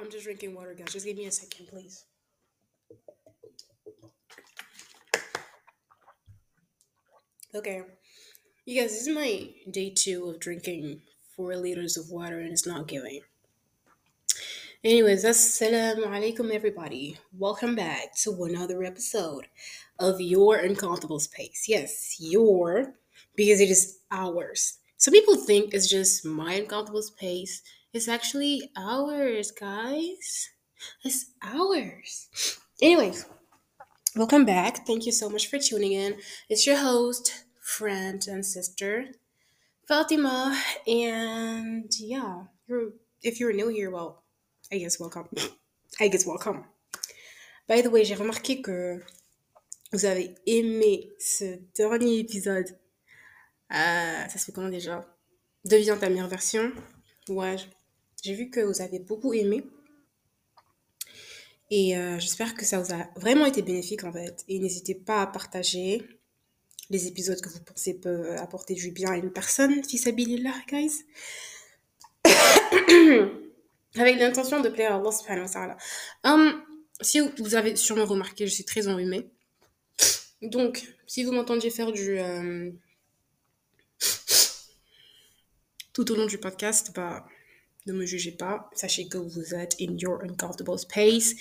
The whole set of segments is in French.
I'm just drinking water, guys. Just give me a second, please. Okay. You guys, this is my day two of drinking four liters of water and it's not giving. Anyways, assalamu alaikum everybody. Welcome back to another episode of Your Uncomfortable Space. Yes, your, because it is ours. Some people think it's just my uncomfortable space. It's actually ours, guys. It's ours. Anyways, welcome back. Thank you so much for tuning in. It's your host, friend, and sister, Fatima. And yeah, you're if you're new here, well, I guess welcome. I guess welcome. By the way, j'ai remarqué que vous avez aimé ce dernier épisode. Euh, ça se fait comment déjà? Deviens ta meilleure version? Ouais, j'ai vu que vous avez beaucoup aimé. Et euh, j'espère que ça vous a vraiment été bénéfique en fait. Et n'hésitez pas à partager les épisodes que vous pensez peuvent apporter du bien à une personne, si là, guys. Avec l'intention de plaire à Allah subhanahu wa ta'ala. Um, si vous avez sûrement remarqué, je suis très enrhumée. Donc, si vous m'entendiez faire du... Euh, tout au long du podcast, bah, ne me jugez pas. Sachez que vous êtes in your uncomfortable space.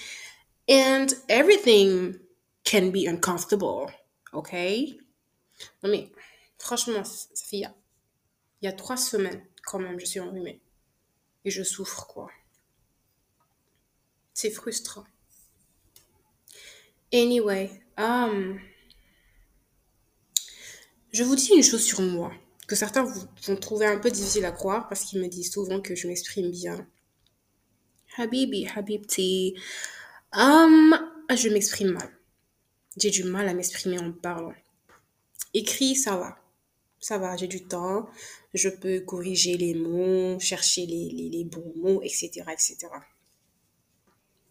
And everything can be uncomfortable. OK? Non mais, franchement, ça fait il y a trois semaines quand même, je suis enrhumée. Et je souffre, quoi. C'est frustrant. Anyway, um, je vous dis une chose sur moi que certains vont trouver un peu difficile à croire parce qu'ils me disent souvent que je m'exprime bien. Habibi, Habibti. Um, je m'exprime mal. J'ai du mal à m'exprimer en parlant. Écrit, ça va. Ça va, j'ai du temps. Je peux corriger les mots, chercher les, les, les bons mots, etc., etc.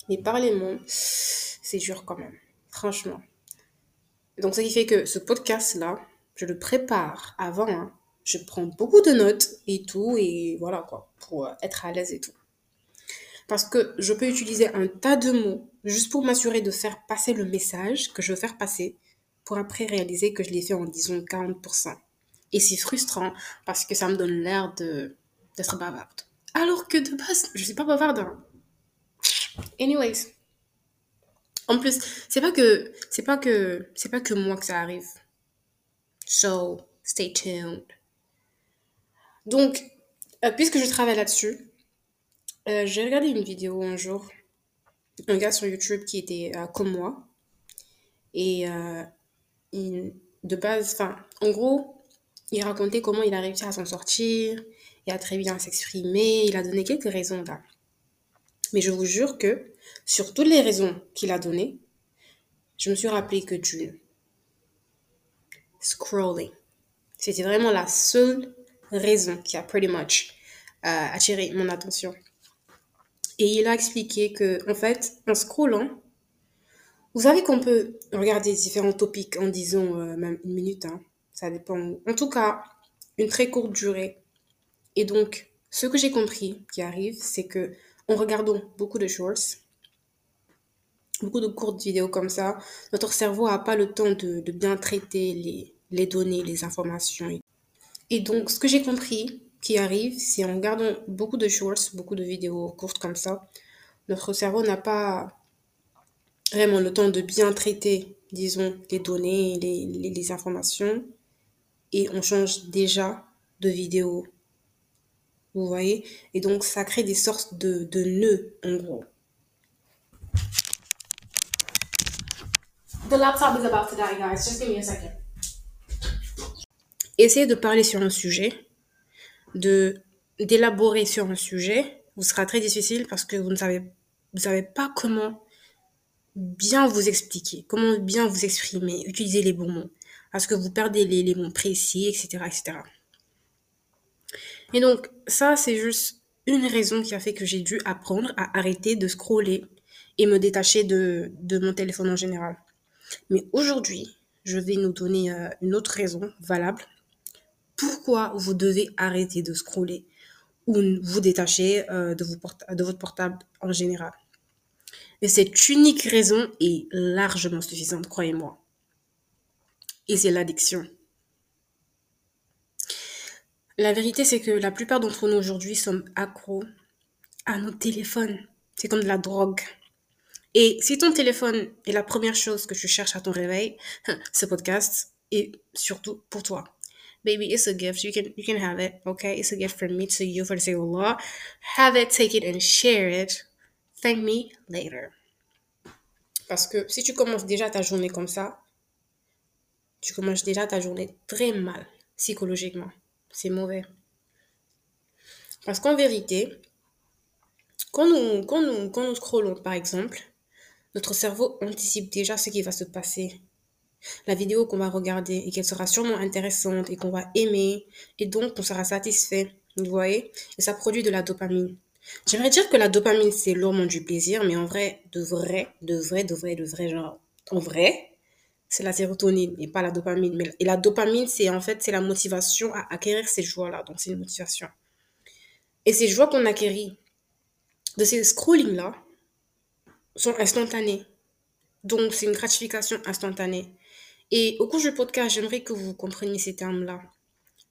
Mais parler mots, c'est dur quand même. Franchement. Donc, ça qui fait que ce podcast-là, je le prépare avant. Hein je prends beaucoup de notes et tout, et voilà quoi, pour euh, être à l'aise et tout. Parce que je peux utiliser un tas de mots juste pour m'assurer de faire passer le message que je veux faire passer, pour après réaliser que je l'ai fait en disons 40%. Et c'est frustrant parce que ça me donne l'air de d'être bavarde. Alors que de base, je suis pas bavarde. Hein. Anyways. En plus, c'est pas que c'est pas que c'est pas que moi que ça arrive. So, stay tuned. Donc, euh, puisque je travaille là-dessus, euh, j'ai regardé une vidéo un jour, un gars sur YouTube qui était euh, comme moi. Et de base, en gros, il racontait comment il a réussi à s'en sortir, il a très bien s'exprimer, il a donné quelques raisons là. Mais je vous jure que sur toutes les raisons qu'il a données, je me suis rappelé que du scrolling. C'était vraiment la seule raison qui a pretty much euh, attiré mon attention. Et il a expliqué que, en fait, en scrollant, vous savez qu'on peut regarder différents topics en disant euh, même une minute, hein, ça dépend. En tout cas, une très courte durée. Et donc, ce que j'ai compris qui arrive, c'est que en regardant beaucoup de shorts, beaucoup de courtes vidéos comme ça, notre cerveau n'a pas le temps de, de bien traiter les, les données, les informations. Et donc, ce que j'ai compris qui arrive, c'est en regardant beaucoup de shorts, beaucoup de vidéos courtes comme ça, notre cerveau n'a pas vraiment le temps de bien traiter, disons, les données, les, informations, et on change déjà de vidéo. Vous voyez? Et donc, ça crée des sortes de, nœuds, en gros. The laptop is about to die. Just give me a second essayez de parler sur un sujet, d'élaborer sur un sujet, vous sera très difficile parce que vous ne savez, pas comment bien vous expliquer, comment bien vous exprimer, utiliser les bons mots, parce que vous perdez les, mots précis, etc., etc. Et donc, ça, c'est juste une raison qui a fait que j'ai dû apprendre à arrêter de scroller et me détacher de, de mon téléphone en général. Mais aujourd'hui, je vais nous donner euh, une autre raison valable pourquoi vous devez arrêter de scroller ou vous détacher euh, de, votre portable en général. Et cette unique raison est largement suffisante, croyez-moi. Et c'est l'addiction. La vérité, c'est que la plupart d'entre nous aujourd'hui sommes accros à nos téléphones. C'est comme de la drogue. Et si ton téléphone est la première chose que tu cherches à ton réveil, ce podcast est surtout pour toi. Baby, it's a gift. You can you can have it. Okay, it's a gift from me to you for the sake of Allah. Have it, take it, and share it. Thank me later. Parce que si tu commences déjà ta journée comme ça, tu commences déjà ta journée très mal psychologiquement. C'est mauvais. Parce qu'en vérité, quand nous, quand, nous, quand nous scrollons par exemple, notre cerveau anticipe déjà ce qui va se passer la vidéo qu'on va regarder et qu'elle sera sûrement intéressante et qu'on va aimer et donc on sera satisfait, vous voyez? Et ça produit de la dopamine. J'aimerais dire que la dopamine c'est l'hormone du plaisir, mais en vrai, de vrai, de vrai, de vrai, de vrai, genre, en vrai, c'est la sérotonine et pas la dopamine. Mais, et la dopamine, c'est en fait, c'est la motivation à acquérir ces joies-là. Donc, c'est une motivation. Et ces joies qu'on acquérit de ces scrolling-là sont instantanées. Donc, c'est une gratification instantanée. Et au cours du podcast, j'aimerais que vous compreniez ces termes-là.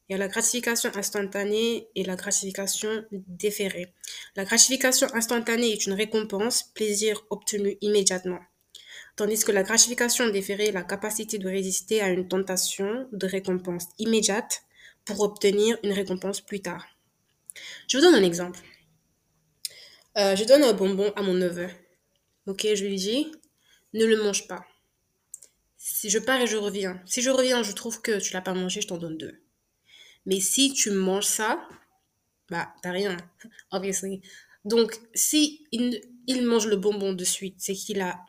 Il y a la gratification instantanée et la gratification déférée. La gratification instantanée est une récompense, plaisir obtenu immédiatement. Tandis que la gratification déférée est la capacité de résister à une tentation de récompense immédiate pour obtenir une récompense plus tard. Je vous donne un exemple. Euh, je donne un bonbon à mon neveu. Ok, je lui dis, ne le mange pas. Si je pars et je reviens, si je reviens, je trouve que tu l'as pas mangé, je t'en donne deux. Mais si tu manges ça, bah, t'as rien, obviously. Donc, si il, mange le bonbon de suite, c'est qu'il a,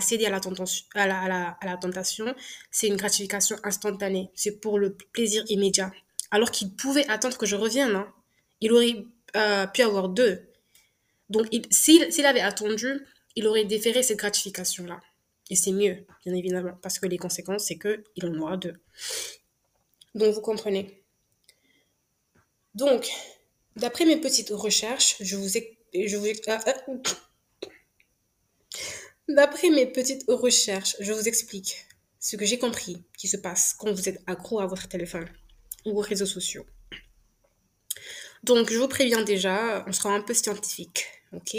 cédé à la, tentation, à la, à la, tentation, c'est une gratification instantanée. C'est pour le plaisir immédiat. Alors qu'il pouvait attendre que je revienne. Hein. Il aurait euh, pu avoir deux. Donc, s'il avait attendu, il aurait déféré cette gratification-là. Et c'est mieux, bien évidemment, parce que les conséquences, c'est qu'il en aura deux. Donc, vous comprenez. Donc, d'après mes petites recherches, je vous ah, ah, D'après mes petites recherches, je vous explique ce que j'ai compris qui se passe quand vous êtes accro à votre téléphone ou aux réseaux sociaux. Donc, je vous préviens déjà, on sera un peu scientifique, ok?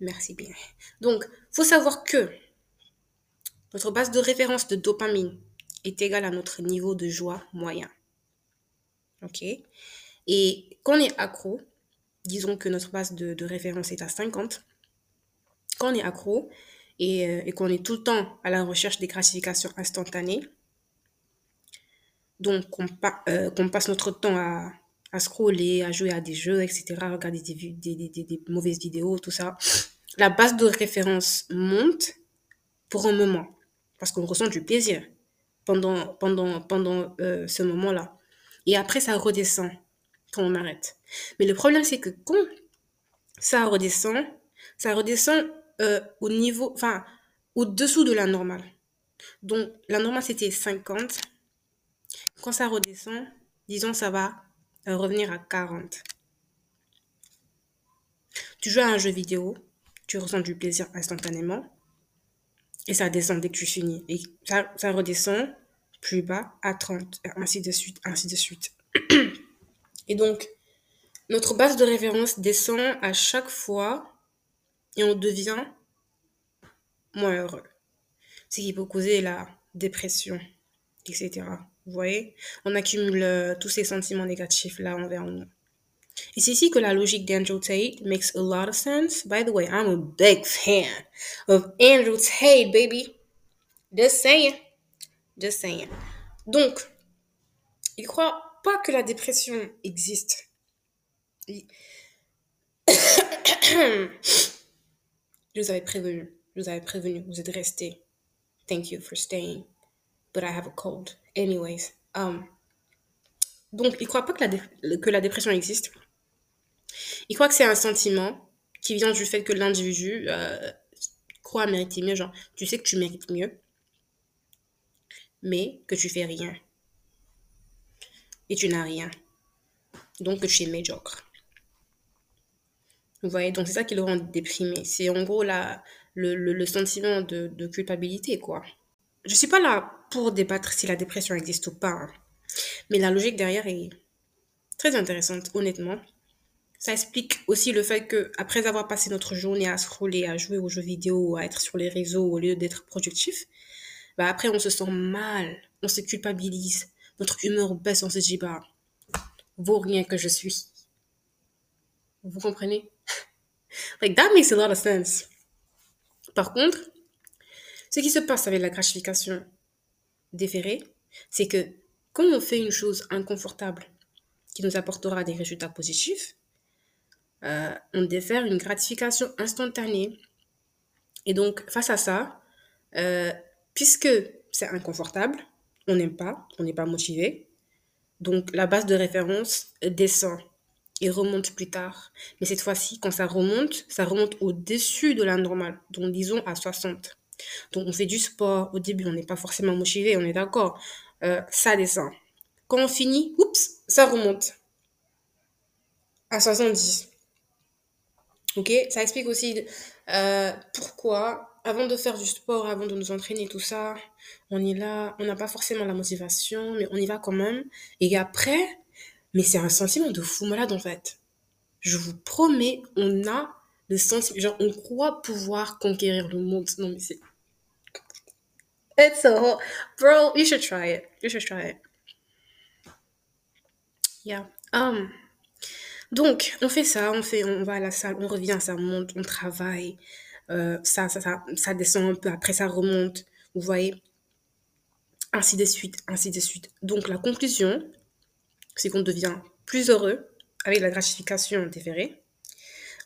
Merci bien. Donc, faut savoir que notre base de référence de dopamine est égale à notre niveau de joie moyen. OK? Et quand on est accro, disons que notre base de, référence est à 50, quand on est accro et, euh, qu'on est tout le temps à la recherche des gratifications instantanées, donc qu'on euh, passe notre temps à, scroller, à jouer à des jeux, etc., regarder des, des mauvaises vidéos, tout ça, la base de référence monte pour un moment parce qu'on ressent du plaisir pendant, pendant, pendant euh, ce moment-là. Et après, ça redescend quand on arrête. Mais le problème, c'est que quand ça redescend, ça redescend euh, au niveau, enfin, au-dessous de la normale. Donc, la normale, c'était 50. Quand ça redescend, disons, ça va revenir à 40. Tu joues à un jeu vidéo, tu ressens du plaisir instantanément. Et ça descend dès que tu finis. Et ça, redescend plus bas à 30, ainsi de suite, ainsi de suite. Et donc, notre base de référence descend à chaque fois et on devient moins heureux. Ce qui peut causer la dépression, etc. Vous voyez On accumule euh, tous ces sentiments négatifs là envers nous. C'est ici que la logique d'Andrew Tate makes a lot of sense. By the way, I'm a big fan of Andrew Tate, baby. Just saying. Just saying. Donc, il croit pas que la dépression existe. Je vous avais prévenu. Je vous avais prévenu. Vous êtes restés. Thank you for staying. But I have a cold. Anyways. Um, donc, il croit pas que la, que la dépression existe. Il croit que c'est un sentiment qui vient du fait que l'individu euh, croit mériter mieux. Genre, tu sais que tu mérites mieux, mais que tu fais rien. Et tu n'as rien. Donc que tu es médiocre. Vous voyez, donc c'est ça qui le rend déprimé. C'est en gros la, le, le, le sentiment de, de, culpabilité, quoi. Je suis pas là pour débattre si la dépression existe ou pas, hein. mais la logique derrière est très intéressante, honnêtement. Ça explique aussi le fait que après avoir passé notre journée à scroller, à jouer aux jeux vidéo, à être sur les réseaux au lieu d'être productif, bah après on se sent mal, on se culpabilise, notre humeur baisse, on se dit bah vaut rien que je suis. Vous comprenez? like that makes a lot of sense. Par contre, ce qui se passe avec la gratification déférée, c'est que quand on fait une chose inconfortable qui nous apportera des résultats positifs, euh, on défère une gratification instantanée. Et donc, face à ça, euh, puisque c'est inconfortable, on n'aime pas, on n'est pas motivé, donc la base de référence descend et remonte plus tard. Mais cette fois-ci, quand ça remonte, ça remonte au-dessus de la normale, donc disons à 60. Donc on fait du sport, au début on n'est pas forcément motivé, on est d'accord, euh, ça descend. Quand on finit, oups, ça remonte à 70. Ok, ça explique aussi euh, pourquoi, avant de faire du sport, avant de nous entraîner, tout ça, on est là, on n'a pas forcément la motivation, mais on y va quand même. Et après, mais c'est un sentiment de fou malade en fait. Je vous promets, on a le sentiment, genre on croit pouvoir conquérir le monde. Non mais c'est... It's so... Bro, you should try it. You should try it. Yeah. Um, donc, on fait ça, on fait, on va à la salle, on revient, ça monte, on travaille, euh, ça, ça, ça, descend un peu, après ça remonte, vous voyez, ainsi de suite, ainsi de suite. Donc, la conclusion, c'est qu'on devient plus heureux avec la gratification déférée.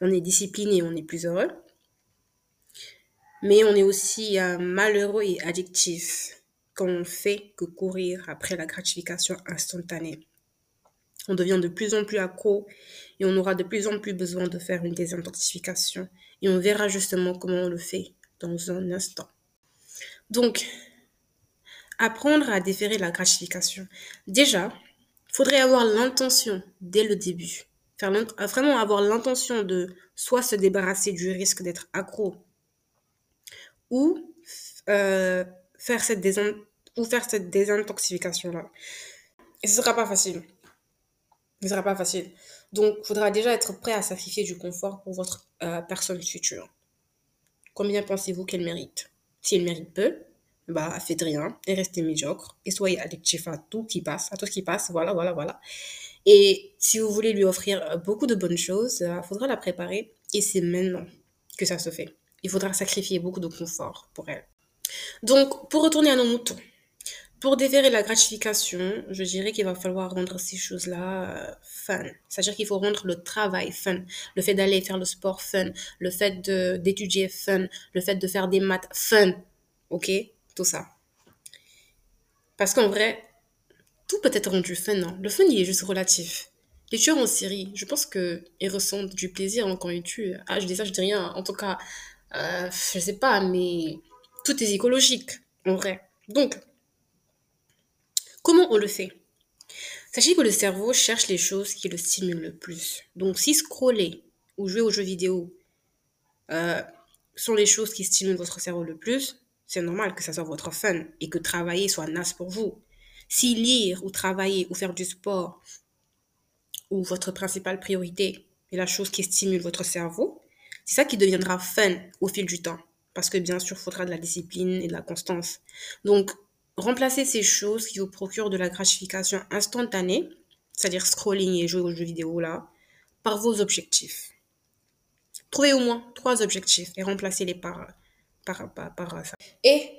On est discipliné, on est plus heureux. Mais on est aussi euh, malheureux et addictif quand on fait que courir après la gratification instantanée. On devient de plus en plus accro et on aura de plus en plus besoin de faire une désintoxication. Et on verra justement comment on le fait dans un instant. Donc, apprendre à déférer la gratification. Déjà, il faudrait avoir l'intention dès le début. Faire vraiment avoir l'intention de soit se débarrasser du risque d'être accro ou, euh, faire cette ou faire cette désintoxication-là. Et ce sera pas facile ne sera pas facile. Donc, il faudra déjà être prêt à sacrifier du confort pour votre euh, personne future. Combien pensez-vous qu'elle mérite? Si elle mérite peu, bah, faites rien et restez médiocre et soyez addictif à tout qui passe, à tout ce qui passe, voilà, voilà, voilà. Et si vous voulez lui offrir euh, beaucoup de bonnes choses, il euh, faudra la préparer et c'est maintenant que ça se fait. Il faudra sacrifier beaucoup de confort pour elle. Donc, pour retourner à nos moutons, pour déférer la gratification, je dirais qu'il va falloir rendre ces choses-là euh, fun. C'est-à-dire qu'il faut rendre le travail fun, le fait d'aller faire le sport fun, le fait d'étudier fun, le fait de faire des maths fun. Ok? Tout ça. Parce qu'en vrai, tout peut être rendu fun. Non le fun, il est juste relatif. Les tueurs en série, je pense qu'ils ressentent du plaisir quand ils tuent. Ah, je dis ça, je dis rien. En tout cas, euh, je sais pas, mais tout est psychologique, en vrai. Donc, Comment on le fait? Sachez que le cerveau cherche les choses qui le stimulent le plus. Donc si scroller ou jouer aux jeux vidéo euh, sont les choses qui stimulent votre cerveau le plus, c'est normal que ça soit votre fun et que travailler soit naze pour vous. Si lire ou travailler ou faire du sport ou votre principale priorité est la chose qui stimule votre cerveau, c'est ça qui deviendra fun au fil du temps. Parce que bien sûr, il faudra de la discipline et de la constance. Donc, Remplacez ces choses qui vous procurent de la gratification instantanée, c'est-à-dire scrolling et jouer aux jeux vidéo là, par vos objectifs. Trouvez au moins trois objectifs et remplacez-les par, par, par, ça. Et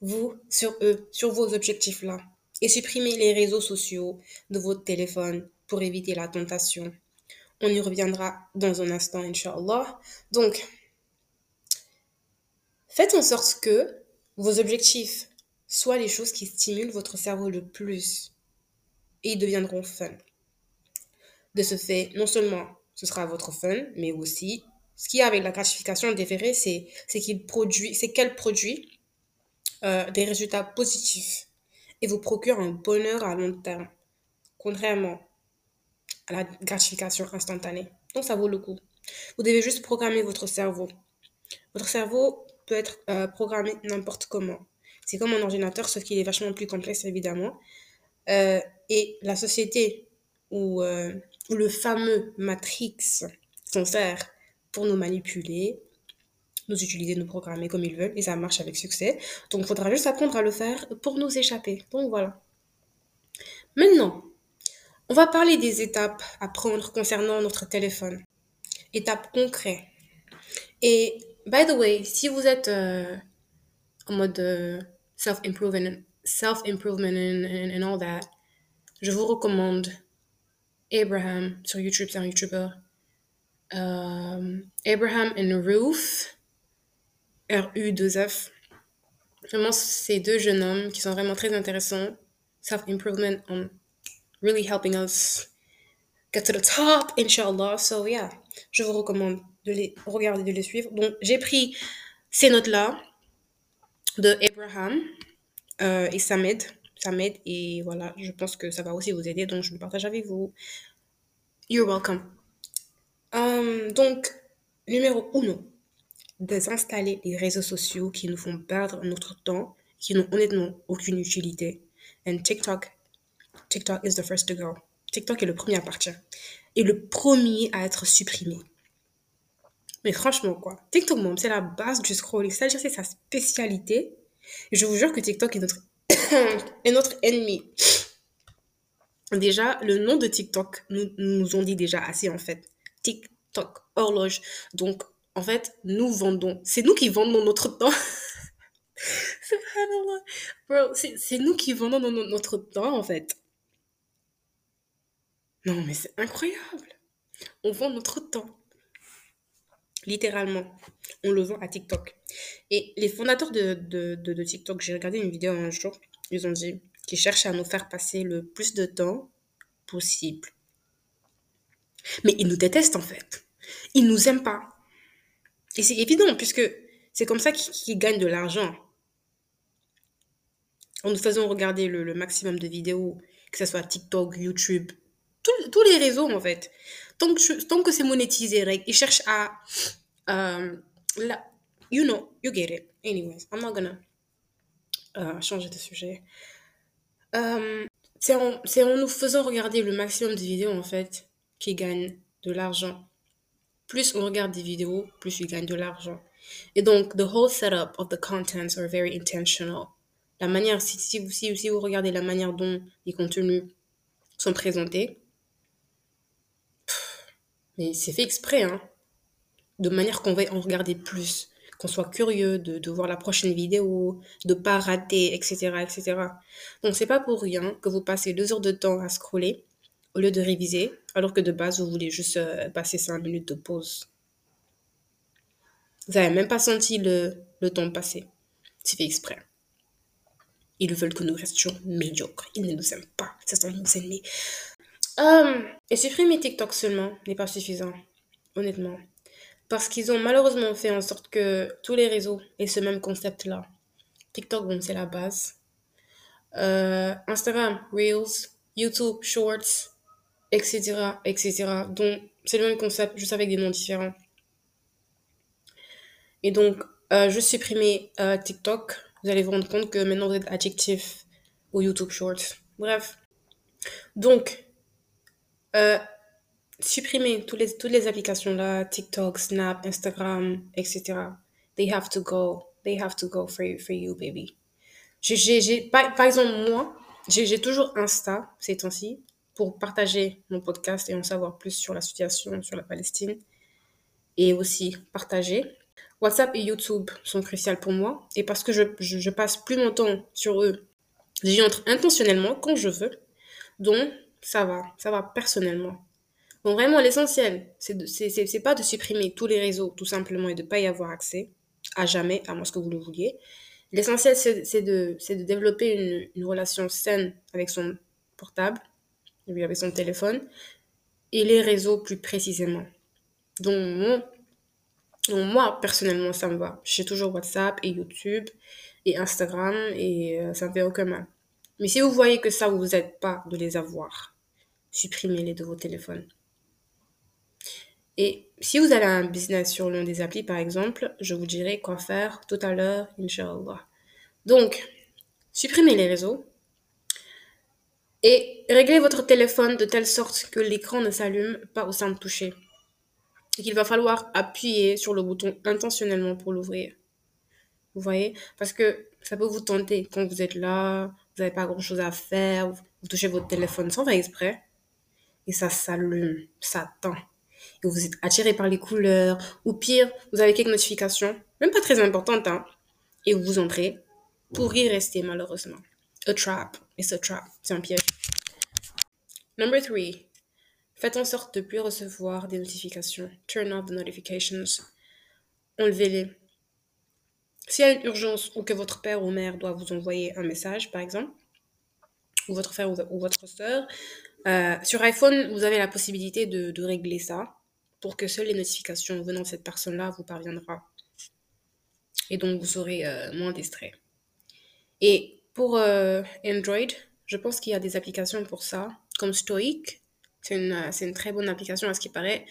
concentrez-vous sur eux, sur vos objectifs là. Et supprimez les réseaux sociaux de votre téléphone pour éviter la tentation. On y reviendra dans un instant, Inch'Allah. Donc, faites en sorte que vos objectifs soit les choses qui stimulent votre cerveau le plus et ils deviendront fun. De ce fait, non seulement ce sera votre fun, mais aussi ce qui a avec la gratification déférée, c'est qu'il produit, c'est qu'elle produit euh, des résultats positifs et vous procure un bonheur à long terme, contrairement à la gratification instantanée. Donc ça vaut le coup. Vous devez juste programmer votre cerveau. Votre cerveau peut être euh, programmé n'importe comment. C'est comme un ordinateur, sauf qu'il est vachement plus complexe, évidemment. Euh, et la société où le fameux Matrix s'en sert pour nous manipuler, nous utiliser, nous programmer comme ils veulent, et ça marche avec succès. Donc, il faudra juste apprendre à le faire pour nous échapper. Donc, voilà. Maintenant, on va parler des étapes à prendre concernant notre téléphone. Étapes concrètes. Et, by the way, si vous êtes euh, en mode euh, self-improvement, self-improvement and, and all that, je vous recommande Abraham sur YouTube, c'est un YouTuber. Euh, Abraham and Ruth, R-U-2-F. Vraiment, ces deux jeunes hommes qui sont vraiment très intéressants. Self-improvement on really helping us get to the top, inshallah. So, yeah, je vous recommande de les regarder, de les suivre. Donc, j'ai pris ces notes-là de Abraham euh, et. Ça m'aide et voilà, je pense que ça va aussi vous aider. Donc, je le partage avec vous. You're welcome. Um, donc, numéro 1, désinstaller les réseaux sociaux qui nous font perdre notre temps, qui n'ont honnêtement aucune utilité. And TikTok, TikTok is the first to go. TikTok est le premier à partir. Et le premier à être supprimé. Mais franchement, quoi. TikTok, c'est la base du scrolling. C'est-à-dire, c'est sa spécialité. Je vous jure que TikTok est notre, est notre ennemi. Déjà, le nom de TikTok nous, nous ont dit déjà assez, en fait. TikTok, horloge. Donc, en fait, nous vendons. C'est nous qui vendons notre temps. Bro, c'est nous qui vendons notre temps, en fait. Non, mais c'est incroyable. On vend notre temps. Littéralement. On le vend à TikTok. Et les fondateurs de, TikTok, j'ai regardé une vidéo un jour, ils ont dit qu'ils cherchent à nous faire passer le plus de temps possible. Mais ils nous détestent en fait. Ils nous aiment pas. Et c'est évident, puisque c'est comme ça qu'ils gagnent de l'argent. En nous faisant regarder le, maximum de vidéos, que ce soit TikTok, YouTube, tous les réseaux en fait. Tant que, tant que c'est monétisé, ils cherchent à... Euh, you know, you get it. Anyways, I'm not gonna euh, changer de sujet. Euh, c'est en, nous faisant regarder le maximum de vidéos en fait qu'ils gagnent de l'argent plus on regarde des vidéos, plus il gagne de l'argent. Et donc, the whole setup of the contents are very intentional. La manière, si, si, si, si vous regardez la manière dont les contenus sont présentés, mais c'est fait exprès, hein, de manière qu'on va en regarder plus, qu'on soit curieux de, de, voir la prochaine vidéo, de pas rater, etc., etc. Donc c'est pas pour rien que vous passez deux heures de temps à scroller au lieu de réviser, alors que de base, vous voulez juste euh, passer 5 minutes de pause. Vous n'avez même pas senti le, le temps passer. C'est fait exprès. Ils veulent que nous restions médiocres. Ils ne nous aiment pas. Ce sont nos ennemis. Um, et supprimer TikTok seulement n'est pas suffisant, honnêtement. Parce qu'ils ont malheureusement fait en sorte que tous les réseaux aient ce même concept-là. TikTok, bon, c'est la base. Euh, Instagram, Reels, YouTube, Shorts, etc., etc. Donc, c'est le même concept, juste avec des noms différents. Et donc, euh, je supprimer euh, TikTok. Vous allez vous rendre compte que maintenant vous êtes adjectif au YouTube Shorts. Bref. Donc, euh, supprimer toutes les, toutes les applications là, TikTok, Snap, Instagram, etc. They have to go. They have to go for you, for you baby. J'ai, par, par exemple, moi, j'ai toujours Insta ces temps-ci pour partager mon podcast et en savoir plus sur la situation sur la Palestine et aussi partager. WhatsApp et YouTube sont cruciaux pour moi et parce que je, je, passe plus mon temps sur eux, j'y entre intentionnellement quand je veux. Donc, ça va, ça va personnellement. Donc, vraiment, l'essentiel, c'est pas de supprimer tous les réseaux tout simplement et de pas y avoir accès à jamais, à moins que vous le vouliez. L'essentiel, c'est de, de développer une relation saine avec son portable il avait son téléphone, et les réseaux plus précisément. Donc, moi, personnellement, ça me va. J'ai toujours WhatsApp et YouTube et Instagram et euh, ça ne fait aucun mal. Mais si vous voyez que ça ne vous aide pas de les avoir, supprimez-les de vos téléphones. Et si vous avez un business sur l'un des applis, par exemple, je vous dirai quoi faire tout à l'heure, Inch'Allah. Donc, supprimez les réseaux et réglez votre téléphone de telle sorte que l'écran ne s'allume pas au simple toucher. Et qu'il va falloir appuyer sur le bouton intentionnellement pour l'ouvrir. Vous voyez? Parce que ça peut vous tenter quand vous êtes là, vous n'avez pas grand chose à faire, vous touchez votre téléphone sans faire exprès, et ça s'allume, ça tend. Et vous êtes attiré par les couleurs, ou pire, vous avez quelques notifications, même pas très importantes, hein, et vous entrez pour y rester malheureusement. A trap, it's a trap, c'est un piège. Number three, faites en sorte de plus recevoir des notifications. Turn off the notifications. Enlevez-les. S'il y a une urgence ou que votre père ou mère doit vous envoyer un message, par exemple, ou votre frère ou, votre soeur, euh, sur iPhone, vous avez la possibilité de, régler ça pour que seules les notifications venant de cette personne-là vous parviendra. Et donc, vous serez euh, moins distrait. Et pour euh, Android, je pense qu'il y a des applications pour ça, comme Stoic. C'est une, une, très bonne application à ce qui paraît.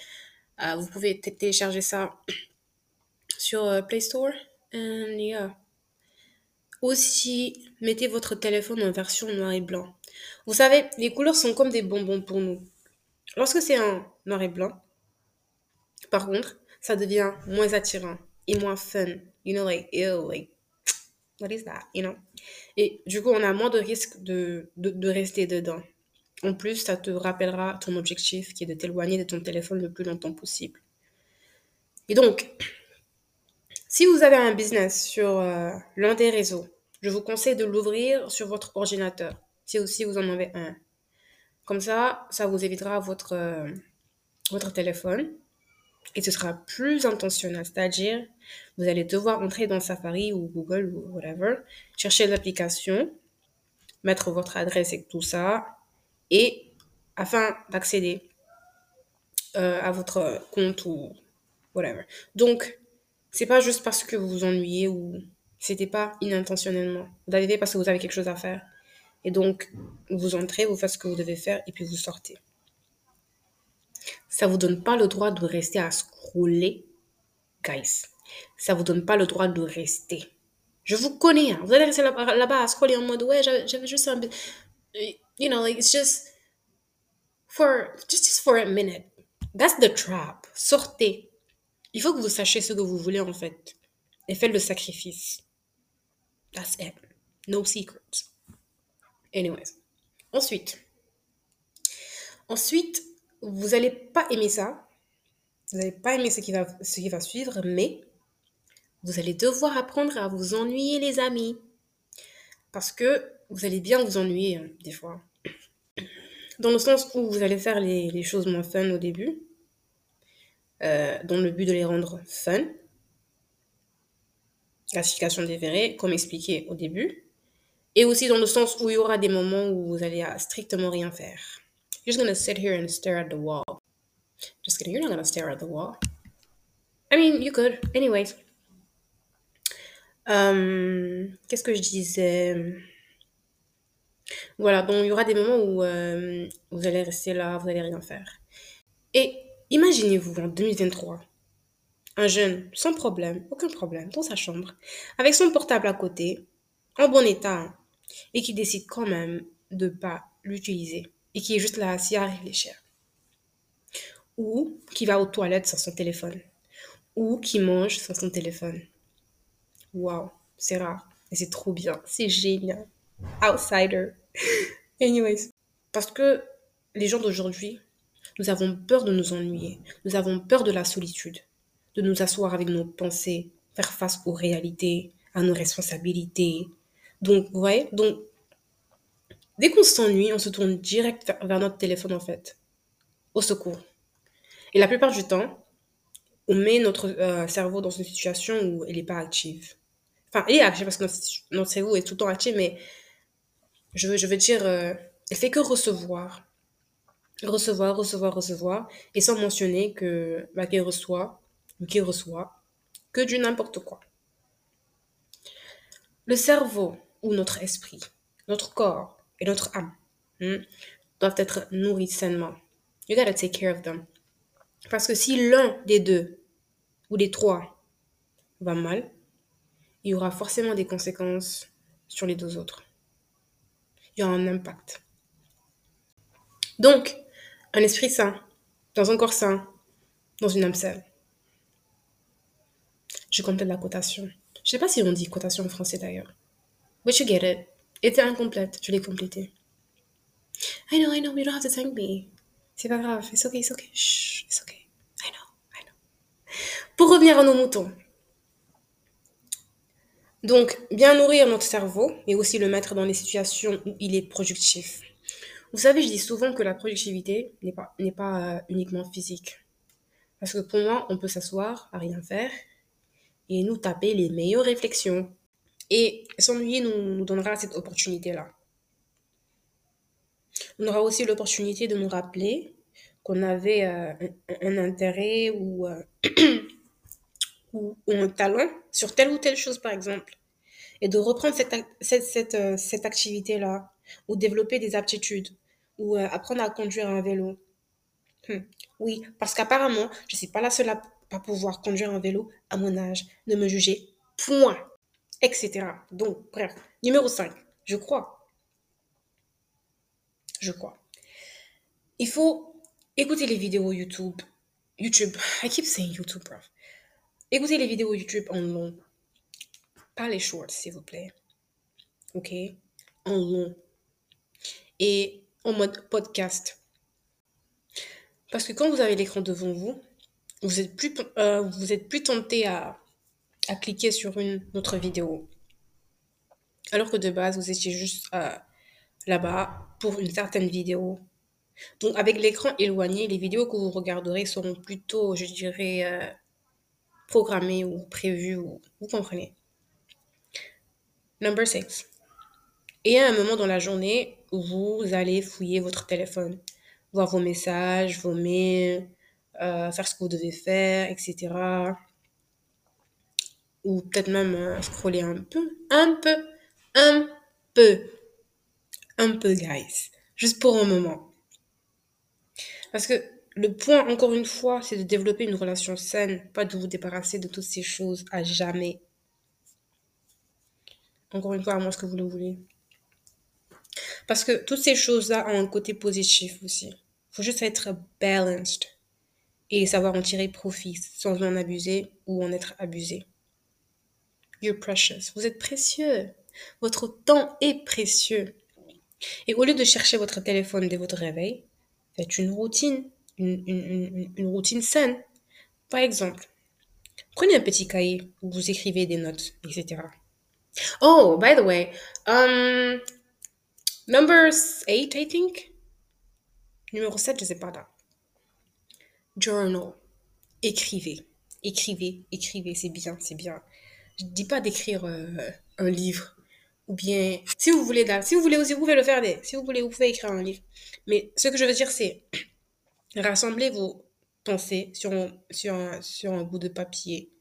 vous pouvez télécharger ça sur Play Store aussi, mettez votre téléphone en version noir et blanc. Vous savez, les couleurs sont comme des bonbons pour nous. Lorsque c'est en noir et blanc, par contre, ça devient moins attirant et moins fun. You know, like, ew, like, what is that, you know? Et du coup, on a moins de risque de, de, rester dedans. En plus, ça te rappellera ton objectif qui est de t'éloigner de ton téléphone le plus longtemps possible. Et donc, si vous avez un business sur euh, l'un des réseaux, je vous conseille de l'ouvrir sur votre ordinateur, si aussi vous en avez un. Comme ça, ça vous évitera votre, euh, votre téléphone et ce sera plus intentionnel. C'est-à-dire, vous allez devoir entrer dans Safari ou Google ou whatever, chercher l'application, mettre votre adresse et tout ça, et afin d'accéder euh, à votre compte ou whatever. Donc, c'est pas juste parce que vous vous ennuyez ou c'était pas inintentionnellement. Vous arrivez parce que vous avez quelque chose à faire. Et donc, vous entrez, vous faites ce que vous devez faire et puis vous sortez. Ça vous donne pas le droit de rester à scroller, guys. Ça vous donne pas le droit de rester. Je vous connais. Hein. Vous allez rester là-bas à scroller en mode ouais, j'avais juste un you know, it's just for just, just for a minute. That's the trap. Sortez. Il faut que vous sachiez ce que vous voulez en fait. Et faites le sacrifice. That's it. No secrets. Anyways. Ensuite. Ensuite, vous n'allez pas aimer ça. Vous n'allez pas aimer ce qui, va, suivre, mais vous allez devoir apprendre à vous ennuyer, les amis. Parce que vous allez bien vous ennuyer, hein, des fois. Dans le sens où vous allez faire les, les choses moins fun au début. Euh, dans le but de les rendre fun. Classification des verrés, comme expliqué au début. Et aussi dans le sens où il y aura des moments où vous allez strictement rien faire. You're just gonna sit here and stare at the wall. Just kidding, you're not gonna stare at the wall. I mean, you could. Anyways. Euh, qu'est-ce que je disais? Voilà, donc il y aura des moments où euh, vous allez rester là, vous allez rien faire. Et Imaginez-vous en 2023, un jeune sans problème, aucun problème, dans sa chambre, avec son portable à côté, en bon état, et qui décide quand même de ne pas l'utiliser, et qui est juste là assis à réfléchir. Ou qui va aux toilettes sans son téléphone, ou qui mange sans son téléphone. Waouh, c'est rare, et c'est trop bien, c'est génial. Outsider. Anyways, parce que les gens d'aujourd'hui nous avons peur de nous ennuyer. Nous avons peur de la solitude, de nous asseoir avec nos pensées, faire face aux réalités, à nos responsabilités. Donc, voyez, donc, dès qu'on s'ennuie, on se tourne direct vers notre téléphone, en fait, au secours. Et la plupart du temps, on met notre euh, cerveau dans une situation où il n'est pas active. Enfin, il est actif parce que notre, cerveau est tout le temps actif, mais je veux, dire, euh, il fait que recevoir recevoir, recevoir, recevoir, et sans mentionner que bah, reçoit ou qu'il reçoit que du n'importe quoi. Le cerveau ou notre esprit, notre corps et notre âme hmm, doivent être nourris sainement. You gotta take care of them. Parce que si l'un des deux ou des trois va mal, il y aura forcément des conséquences sur les deux autres. Il y aura un impact. Donc, un esprit sain, dans un corps sain, dans une âme saine. Je complète la cotation. Je sais pas si on dit cotation en français d'ailleurs. But you get it. Était incomplète, je l'ai complétée. I know, I know, you don't have to thank me. C'est pas grave, it's okay, it's okay. Shh, it's okay. I know, I know. Pour revenir à nos moutons. Donc, bien nourrir notre cerveau, mais aussi le mettre dans les situations où il est productif. Vous savez, je dis souvent que la productivité n'est pas, pas euh, uniquement physique. Parce que pour moi, on peut s'asseoir à rien faire et nous taper les meilleures réflexions. Et s'ennuyer nous, nous donnera cette opportunité-là. On aura aussi l'opportunité de nous rappeler qu'on avait euh, un, intérêt ou, euh, ou, ou un talent sur telle ou telle chose, par exemple. Et de reprendre cette, cette, euh, cette activité-là, ou développer des aptitudes, ou apprendre à conduire un vélo. Hmm. Oui, parce qu'apparemment, je ne suis pas la seule à pas pouvoir conduire un vélo à mon âge. Ne me jugez point, etc. Donc, bref, numéro 5, je crois, je crois. Il faut écouter les vidéos YouTube. YouTube, I keep saying YouTube, bro. Écoutez les vidéos YouTube en long. Pas les shorts, s'il vous plaît. OK? En long. Et en mode podcast. Parce que quand vous avez l'écran devant vous, vous êtes plus, euh, vous êtes plus tenté à, à cliquer sur une autre vidéo. Alors que de base, vous étiez juste euh, là-bas pour une certaine vidéo. Donc, avec l'écran éloigné, les vidéos que vous regarderez seront plutôt, je dirais, euh, programmées ou prévues. Ou, vous comprenez. Number 6. Et à un moment dans la journée vous allez fouiller votre téléphone, voir vos messages, vos mails, euh, faire ce que vous devez faire, etc. Ou peut-être même euh, scroller un peu, un peu, un peu, un peu, guys. Juste pour un moment. Parce que le point, encore une fois, c'est de développer une relation saine, pas de vous débarrasser de toutes ces choses à jamais. Encore une fois, à moins que vous le voulez. Parce que toutes ces choses-là ont un côté positif aussi. Il faut juste être balanced et savoir en tirer profit sans en abuser ou en être abusé. You're precious. Vous êtes précieux. Votre temps est précieux. Et au lieu de chercher votre téléphone dès votre réveil, faites une routine, une, une, une, routine saine. Par exemple, prenez un petit cahier où vous écrivez des notes, etc. Oh, by the way, um, number 8, I think? Numéro 7, je sais pas là. Journal. Écrivez. Écrivez, écrivez, c'est bien, c'est bien. Je dis pas d'écrire euh, un livre. Ou bien, si vous voulez, si vous voulez aussi, vous pouvez le faire. Si vous voulez, vous pouvez écrire un livre. Mais ce que je veux dire, c'est rassembler vos pensées sur sur, un, sur un bout de papier.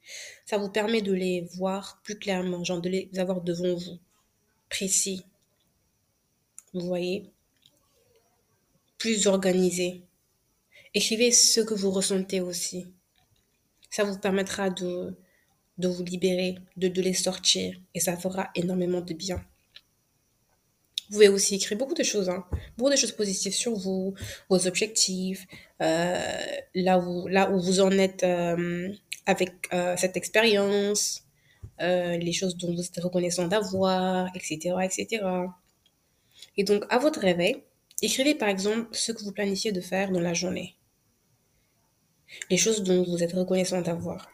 Ça vous permet de les voir plus clairement, genre de les avoir devant vous, précis. Vous voyez? Plus organisé. Écrivez ce que vous ressentez aussi. Ça vous permettra de, de vous libérer, de, de les sortir, et ça fera énormément de bien. Vous pouvez aussi écrire beaucoup de choses, hein. beaucoup de choses positives sur vous, vos objectifs, euh, là, où, là où vous en êtes euh, avec euh, cette expérience, les choses dont vous êtes reconnaissant d'avoir, etc., etc. Et donc, à votre réveil, écrivez par exemple ce que vous planifiez de faire dans la journée, les choses dont vous êtes reconnaissant d'avoir.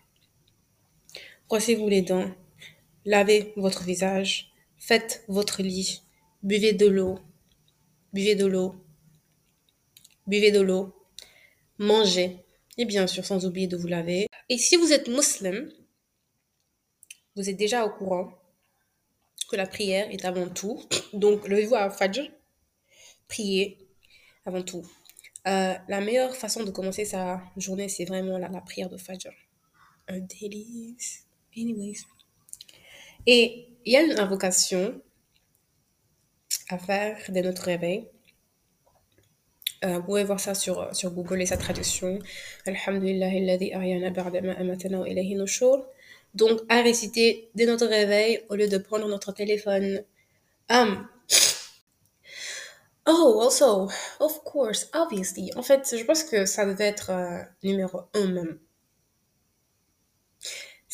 Brossez-vous les dents, lavez votre visage, faites votre lit, buvez de l'eau, buvez de l'eau, buvez de l'eau, mangez, et bien sûr sans oublier de vous laver. Et si vous êtes musulman, vous êtes déjà au courant que la prière est avant tout. Donc levez-vous à Fajr, priez avant tout. Euh, la meilleure façon de commencer sa journée, c'est vraiment la, la prière de Fajr. Un délice. Anyways. Et il y a une invocation à faire dès notre réveil. Euh, vous pouvez voir ça sur, sur Google et sa traduction. Donc, à réciter dès notre réveil au lieu de prendre notre téléphone. Um, oh, also, of course, obviously. En fait, je pense que ça devait être euh, numéro un même.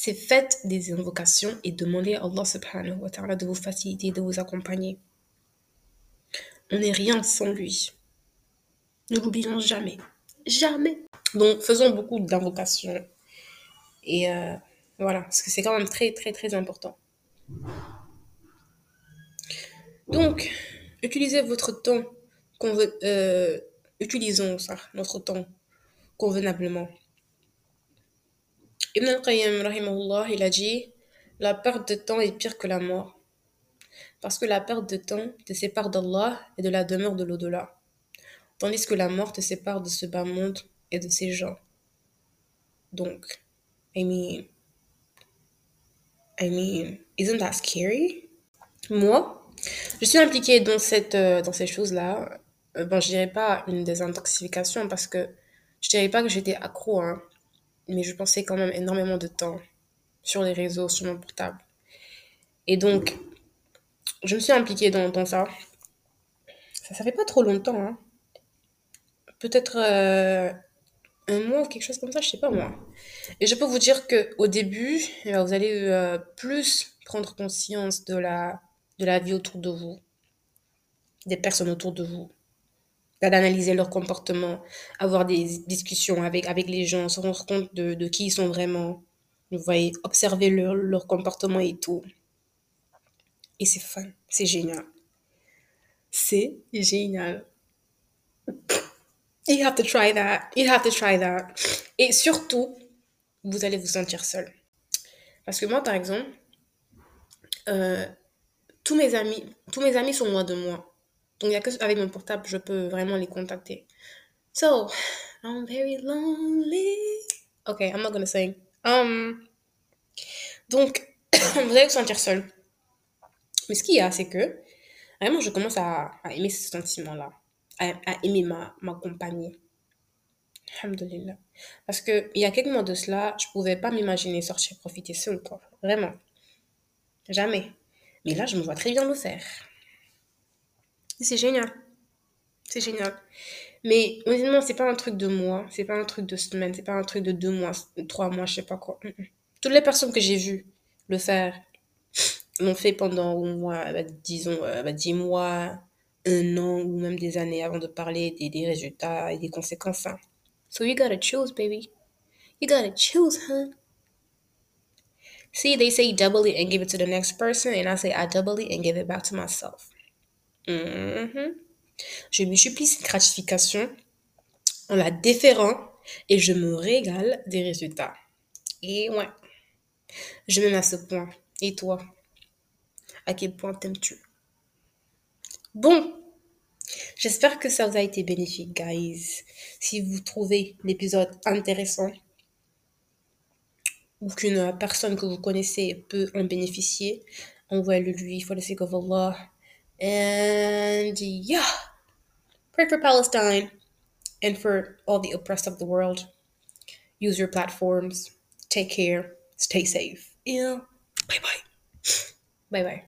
C'est faites des invocations et demandez à Allah subhanahu wa ta'ala de vous faciliter, de vous accompagner. On n'est rien sans lui. Ne l'oublions jamais. Jamais. Donc, faisons beaucoup d'invocations. Et euh, voilà, parce que c'est quand même très, très, très important. Donc, utilisez votre temps. Euh, utilisons ça, notre temps convenablement. Ibn al-Qayyim, il a dit La perte de temps est pire que la mort. Parce que la perte de temps te sépare d'Allah et de la demeure de l'au-delà tandis que la mort te sépare de ce bas monde et de ces gens. Donc, I mean, I mean, isn't that scary? Moi, je suis impliquée dans, cette, euh, dans ces choses-là. Euh, bon, je dirais pas une désintoxication parce que je dirais pas que j'étais accro, hein, mais je pensais quand même énormément de temps sur les réseaux, sur mon portable. Et donc, je me suis impliquée dans, ça. Ça, ça fait pas trop longtemps, hein peut-être euh, un mois ou quelque chose comme ça, je sais pas moi. Et je peux vous dire que au début, eh ben, vous allez euh, plus prendre conscience de la, de la vie autour de vous, des personnes autour de vous, d'analyser leur comportement, avoir des discussions avec, avec les gens, se rendre compte de, de qui ils sont vraiment. Vous voyez, observer leur, leur comportement et tout. Et c'est fun, c'est génial. C'est génial. You have to try that. You have to try that. Et surtout, vous allez vous sentir seul. Parce que moi, par exemple, euh, tous mes amis, tous mes amis sont loin de moi. Donc, il n'y a que avec mon portable, je peux vraiment les contacter. So, I'm very lonely. Ok, I'm not gonna sing. Um, donc, vous allez vous sentir seul. Mais ce qu'il y a, c'est que vraiment, je commence à, aimer ce sentiment-là à, aimer ma, ma compagnie. Alhamdulillah. Parce qu'il y a quelques mois de cela, je pouvais pas m'imaginer sortir profiter seul, quoi. Vraiment. Jamais. Mais là, je me vois très bien le faire. C'est génial. C'est génial. Mais honnêtement, c'est pas un truc de mois, c'est pas un truc de semaine, c'est pas un truc de deux mois, trois mois, je sais pas quoi. Toutes les personnes que j'ai vues le faire l'ont fait pendant au moins, bah, disons, euh, bah, dix mois, un an ou même des années avant de parler des, des résultats et des conséquences. Hein. So you gotta choose, baby. You gotta choose, huh? See, they say double it and give it to the next person, and I say I double it and give it back to myself. Mm-hmm. Je multiplie cette gratification en la déférant et je me régale des résultats. Et ouais, je m'aime à ce point. Et toi, à quel point t'aimes-tu? Bon, j'espère que ça vous a été bénéfique, guys. Si vous trouvez l'épisode intéressant ou qu'une personne que vous connaissez peut en bénéficier, envoyez-le lui for the sake of Allah. And yeah, pray for Palestine and for all the oppressed of the world. Use your platforms. Take care. Stay safe. Yeah. Bye bye. Bye bye.